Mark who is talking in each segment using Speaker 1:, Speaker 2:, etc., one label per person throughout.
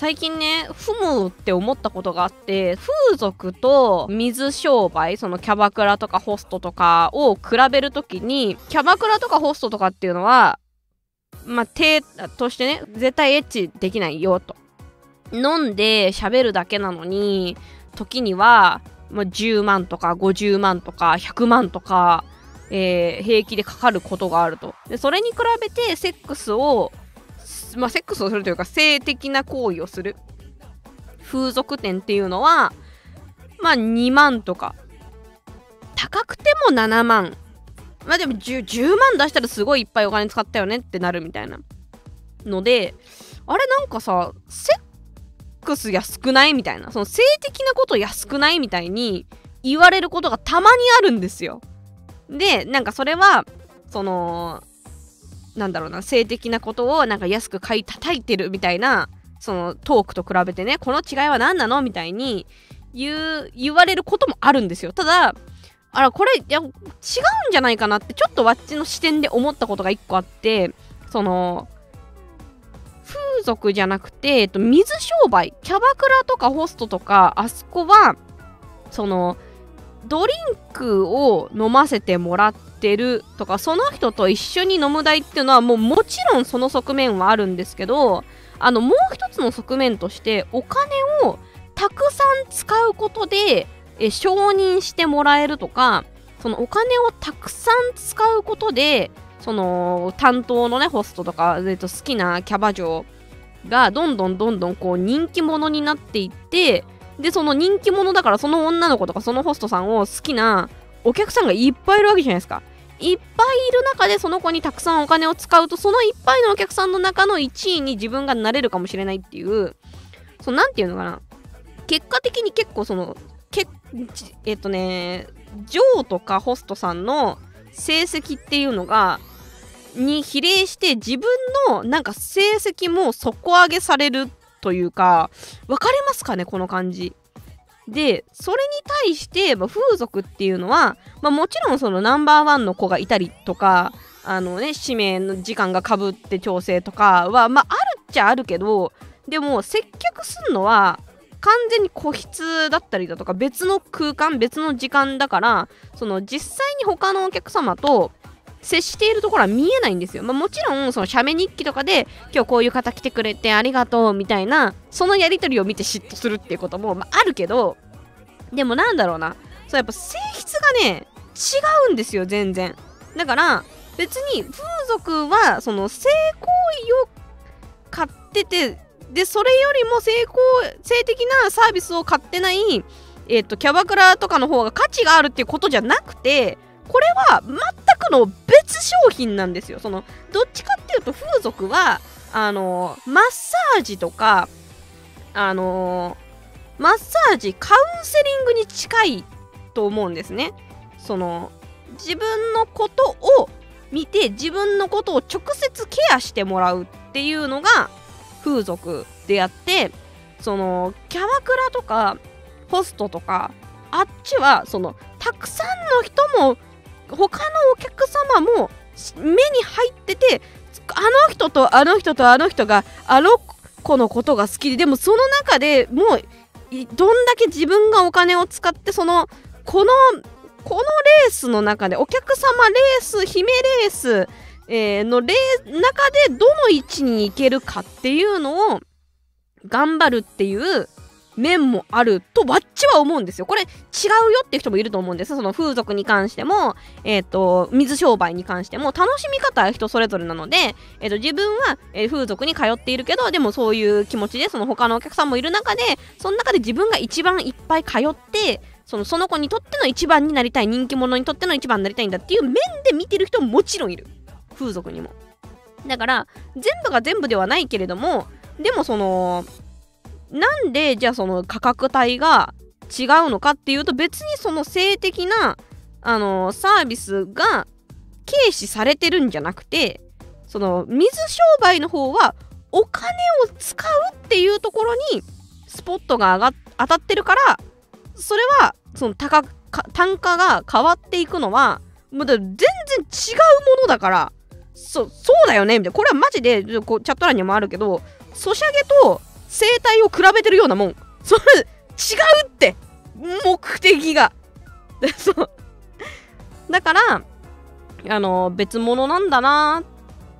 Speaker 1: 最近ねふむって思ったことがあって風俗と水商売そのキャバクラとかホストとかを比べるときにキャバクラとかホストとかっていうのはまあ手としてね絶対エッチできないよと。飲んで喋るだけなのに時には、まあ、10万とか50万とか100万とか、えー、平気でかかることがあると。でそれに比べてセックスをまあ、セックスをするというか性的な行為をする。風俗店っていうのはまあ2万とか。高くても7万。まあでも 10, 10万出したらすごいいっぱいお金使ったよねってなるみたいな。のであれなんかさセックス安くないみたいな。その性的なこと安くないみたいに言われることがたまにあるんですよ。でなんかそれはそのなんだろうな性的なことをなんか安く買い叩いてるみたいなそのトークと比べてねこの違いは何なのみたいに言う言われることもあるんですよ。ただあらこれいや違うんじゃないかなってちょっとわっちの視点で思ったことが一個あってその風俗じゃなくて、えっと、水商売キャバクラとかホストとかあそこはそのドリンクを飲ませてもらっててるとかその人と一緒に飲む代っていうのはもうもちろんその側面はあるんですけどあのもう一つの側面としてお金をたくさん使うことでえ承認してもらえるとかそのお金をたくさん使うことでその担当のねホストとか、えっと、好きなキャバ嬢がどんどんどんどんこう人気者になっていってでその人気者だからその女の子とかそのホストさんを好きなお客さんがいっぱいいるわけじゃないですか。いっぱいいる中でその子にたくさんお金を使うとそのいっぱいのお客さんの中の1位に自分がなれるかもしれないっていうそのなんていうのかな。結果的に結構そのけえっとねジョーとかホストさんの成績っていうのがに比例して自分のなんか成績も底上げされるというか分かりますかねこの感じ。でそれに対して、まあ、風俗っていうのは、まあ、もちろんそのナンバーワンの子がいたりとかあのね指名の時間がかぶって調整とかはまああるっちゃあるけどでも接客すんのは完全に個室だったりだとか別の空間別の時間だからその実際に他のお客様と接しているところは見えないんですよ。まあ、もちろん、その写メ日記とかで、今日こういう方来てくれてありがとうみたいな、そのやり取りを見て嫉妬するっていうことも、まあ、あるけど、でもなんだろうな、そうやっぱ性質がね、違うんですよ、全然。だから、別に風俗は、その性行為を買ってて、で、それよりも性行性的なサービスを買ってない、えっ、ー、と、キャバクラとかの方が価値があるっていうことじゃなくて、これは全くの別商品なんですよ。そのどっちかっていうと風俗はあのマッサージとかあのマッサージカウンセリングに近いと思うんですね。その自分のことを見て自分のことを直接ケアしてもらうっていうのが風俗であってそのキャバクラとかホストとかあっちはそのたくさんの人も他のお客様も目に入っててあの人とあの人とあの人があの子のことが好きででもその中でもうどんだけ自分がお金を使ってそのこのこのレースの中でお客様レース姫レース、え、のレ中でどの位置に行けるかっていうのを頑張るっていう面もあるとわっちは思うんですよ。これ違うよっていう人もいると思うんです。その風俗に関しても、え、ー、と、水商売に関しても楽しみ方は人それぞれなので、え、ー、と、自分は、風俗に通っているけど、でもそういう気持ちでその他のお客さんもいる中で、その中で自分が一番いっぱい通って、そのその子にとっての一番になりたい人気者にとっての一番になりたいんだっていう面で見てる人ももちろんいる風俗にもだから全部が全部ではないけれどもでもそのなんでじゃあその価格帯が違うのかっていうと別にその性的なあのサービスが軽視されてるんじゃなくてその水商売の方はお金を使うっていうところにスポットが上が当たってるからそれはその高単価が変わっていくのはもう全然違うものだからそそうだよねみたいな。これはマジでこうチャット欄にもあるけどソシャゲと生態を比べてるようなもん。それ違うって。目的が。そう。だからあの別物なんだな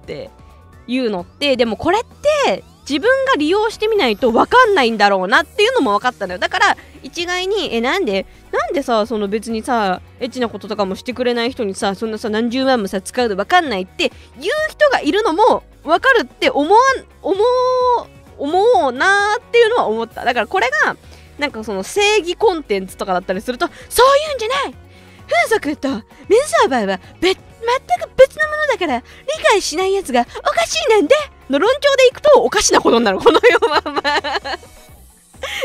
Speaker 1: っていうのってでもこれって自分が利用してみないと分かんないんだろうなっていうのも分かったのよ。だから一概にえなんで？なんでさその別にさエッチなこととかもしてくれない人にさそんなさ何十万もさ使うの分かんないって言う人がいるのも分かるって思わん思う思うなーっていうのは思った。だからこれがなんかその正義コンテンツとかだったりするとそういうんじゃない。風俗と水商売は別全く別のものだから理解しないやつがおかしいなんでの論調でいくとおかしなことになる。この世はま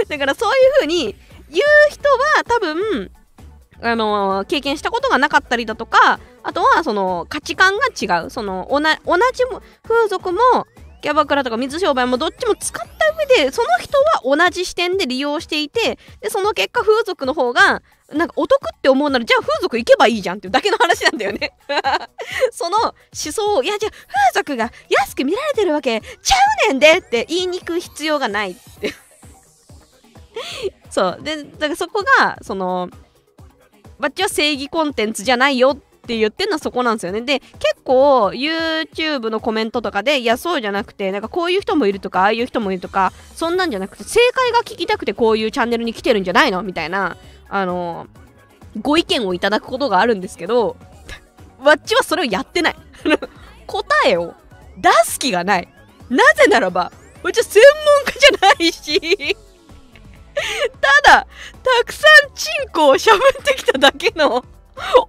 Speaker 1: だからそういう風に言う人は多分あのー、経験したことがなかったりだとかあとはその価値観が違う。その同じ風俗もキャバクラとか水商売もどっちも使った上でその人は同じ視点で利用していてでその結果風俗の方がなんかお得って思うならじゃあ風俗行けばいいじゃんっていうだけの話なんだよね。その思想をいやじゃあ風俗が安く見られてるわけちゃうねんでって言いに行く必要がないって。そう。でだからそこがそのバッチは正義コンテンツじゃないよっって言ってるのはそこなんですよね。で結構 YouTube のコメントとかでいやそうじゃなくてなんかこういう人もいるとかああいう人もいるとかそんなんじゃなくて正解が聞きたくてこういうチャンネルに来てるんじゃないの？みたいなあのご意見をいただくことがあるんですけどわっちはそれをやってない。答えを出す気がない。なぜならばわっちは専門家じゃないし。ただたくさんチンコをしゃぶってきただけの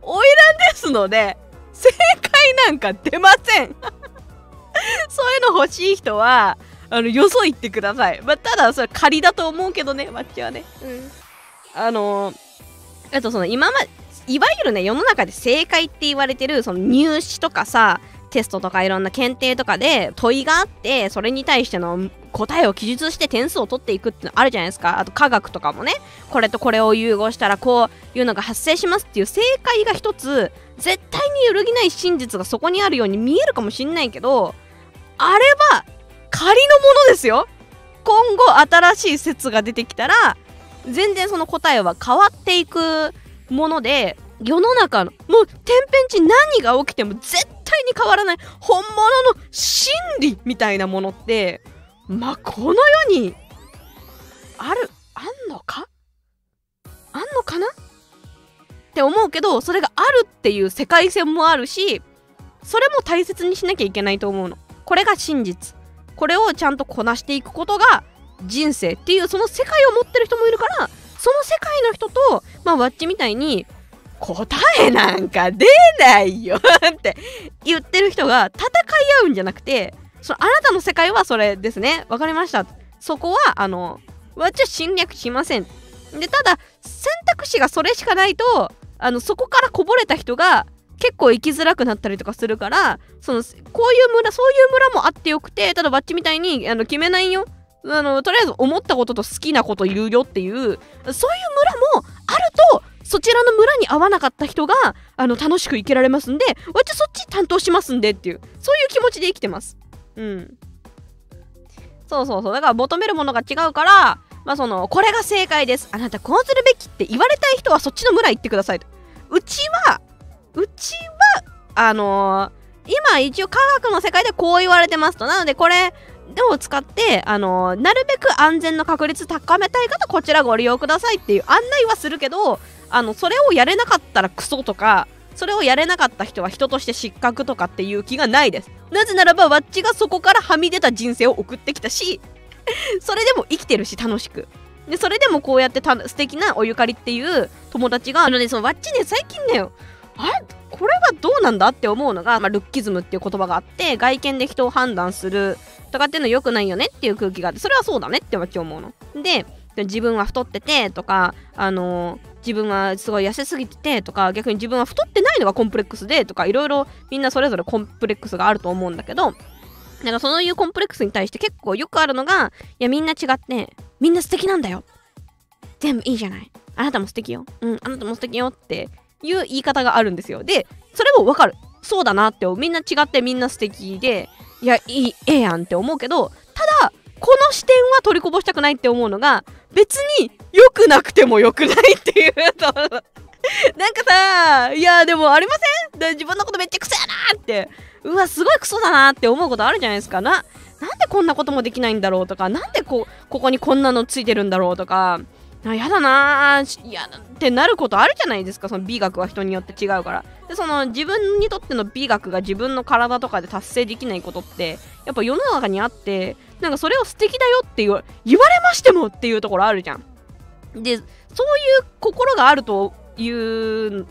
Speaker 1: おいらですので正解なんか出ません。そういうの欲しい人はあのよそ行ってください、まあ、ただそれ仮だと思うけどねマッチはね。うん。あのあとその今まいわゆるね世の中で正解って言われてるその入試とかさテストとかいろんな検定とかで問いがあってそれに対しての答えを記述して点数を取っていくってのあるじゃないですか。あと科学とかもね。これとこれを融合したらこういうのが発生しますっていう正解が一つ絶対に揺るぎない真実がそこにあるように見えるかもしんないけどあれは仮のものですよ。今後新しい説が出てきたら全然その答えは変わっていくもので世の中のもう天変地何が起きても絶対に変わらない本物の真理みたいなものってまあこの世にあるあんのか？あんのかな？って思うけどそれがあるっていう世界線もあるしそれも大切にしなきゃいけないと思うの。これが真実。これをちゃんとこなしていくことが人生っていうその世界を持ってる人もいるからその世界の人とまあワッチみたいに答えなんか出ないよって言ってる人が戦い合うんじゃなくてそのあなたの世界はそれですね。わかりました。そこはあのわっちは侵略しません。でただ選択肢がそれしかないとあのそこからこぼれた人が結構生きづらくなったりとかするからそのこういう村そういう村もあってよくてただバッチみたいにあの決めないよ。あのとりあえず思ったことと好きなこと言うよっていうそういう村もあるとそちらの村に合わなかった人があの楽しく生きられますんでわちそっち担当しますんでっていうそういう気持ちで生きてます。うん。そうそうそう。だから求めるものが違うからまあそのこれが正解です。あなたこうするべきって言われたい人はそっちの村行ってくださいと。うちはうちはあのー、今一応科学の世界でこう言われてますと。なのでこれを使って、あのなるべく安全の確率高めたい方こちらご利用くださいっていう案内はするけどあのそれをやれなかったらクソとかそれをやれなかった人は人として失格とかっていう気がないです。なぜならばわっちがそこからはみ出た人生を送ってきたし それでも生きてるし楽しく。でそれでもこうやってた素敵なおゆかりっていう友達があのねそのわっちね最近ねあれ？これはどうなんだって思うのが、まあ、ルッキズムっていう言葉があって外見で人を判断するとかっていうの良くないよねっていう空気があってそれはそうだねって私思うの。で自分は太っててとかあのー、自分はすごい痩せすぎててとか逆に自分は太ってないのがコンプレックスでとかいろいろみんなそれぞれコンプレックスがあると思うんだけどなんかそういうコンプレックスに対して結構よくあるのがいやみんな違ってみんな素敵なんだよ。全部いいじゃない。あなたも素敵よ。うんあなたも素敵よっていう言い方があるんですよ。でそれもわかる。そうだなってみんな違ってみんな素敵でいやいいええやんって思うけどただこの視点は取りこぼしたくないって思うのが別に良くなくても良くないっていうと なんかさいやでもありません？自分のことめっちゃクソやなって。うわすごいクソだなって思うことあるじゃないですか。ななんでこんなこともできないんだろうとか。なんでこここにこんなのついてるんだろうとか。あやだなー。やってなることあるじゃないですか。その美学は人によって違うから。でその自分にとっての美学が自分の体とかで達成できないことってやっぱ世の中にあってなんかそれを素敵だよって言われましてもっていうところあるじゃん。でそういう心があるという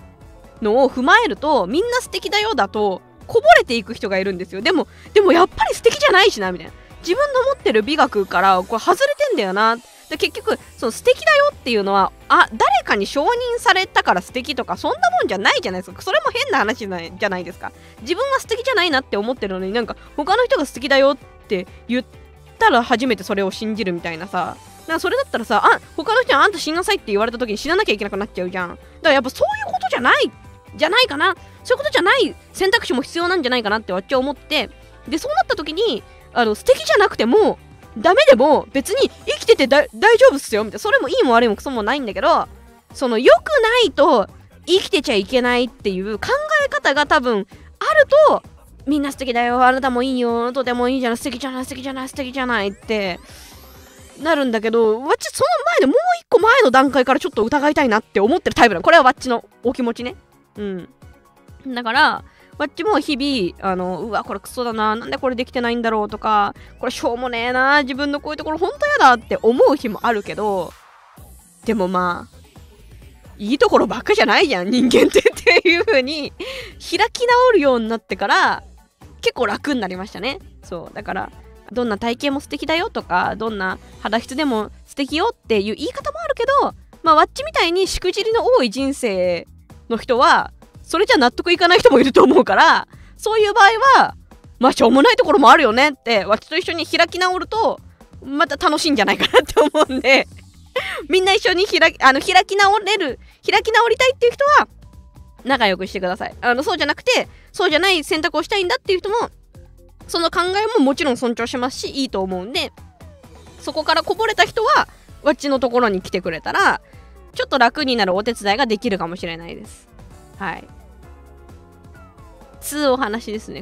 Speaker 1: のを踏まえるとみんな素敵だよだとこぼれていく人がいるんですよ。でもでもやっぱり素敵じゃないしなみたいな。自分の持ってる美学からこれ外れてんだよな。で結局その素敵だよっていうのはあ誰かに承認されたから素敵とかそんなもんじゃないじゃないですか。それも変な話じゃないじゃないですか。自分は素敵じゃないなって思ってるのになんか他の人が素敵だよって言ったら初めてそれを信じるみたいなさ。なそれだったらさあ他の人にあんた死になさいって言われた時に死ななきゃいけなくなっちゃうじゃん。だからやっぱそういうことじゃないじゃないかな。そういうことじゃない選択肢も必要なんじゃないかなってわっちは思って。でそうなった時にあの素敵じゃなくてもダメでも別に生きてて大丈夫っすよ。みたいな。それもいいも悪いもクソもないんだけどその良くないと生きてちゃいけないっていう考え方が多分あるとみんな素敵だよ。あなたもいいよ。とてもいいじゃない。素敵じゃない素敵じゃない素敵じゃないってなるんだけどわっちその前でもう一個前の段階からちょっと疑いたいなって思ってるタイプなのこれはわっちのお気持ちね。うん。だからわっちも日々、あの、うわ、これクソだな、なんでこれできてないんだろうとか、これしょうもねえな、自分のこういうところほんとやだって思う日もあるけど、でもまあ、いいところばっかじゃないじゃん、人間ってっていう風に、開き直るようになってから、結構楽になりましたね。そう。だから、どんな体型も素敵だよとか、どんな肌質でも素敵よっていう言い方もあるけど、まあ、わっちみたいにしくじりの多い人生の人は、それじゃ納得いかない人もいると思うからそういう場合はまあしょうもないところもあるよねってわしと一緒に開き直るとまた楽しいんじゃないかなって思うんで みんな一緒に開きあの開き直れる開き直りたいっていう人は仲良くしてください。あのそうじゃなくてそうじゃない選択をしたいんだっていう人もその考えももちろん尊重しますしいいと思うんでそこからこぼれた人はわっちのところに来てくれたらちょっと楽になるお手伝いができるかもしれないです。はい。つお話ですね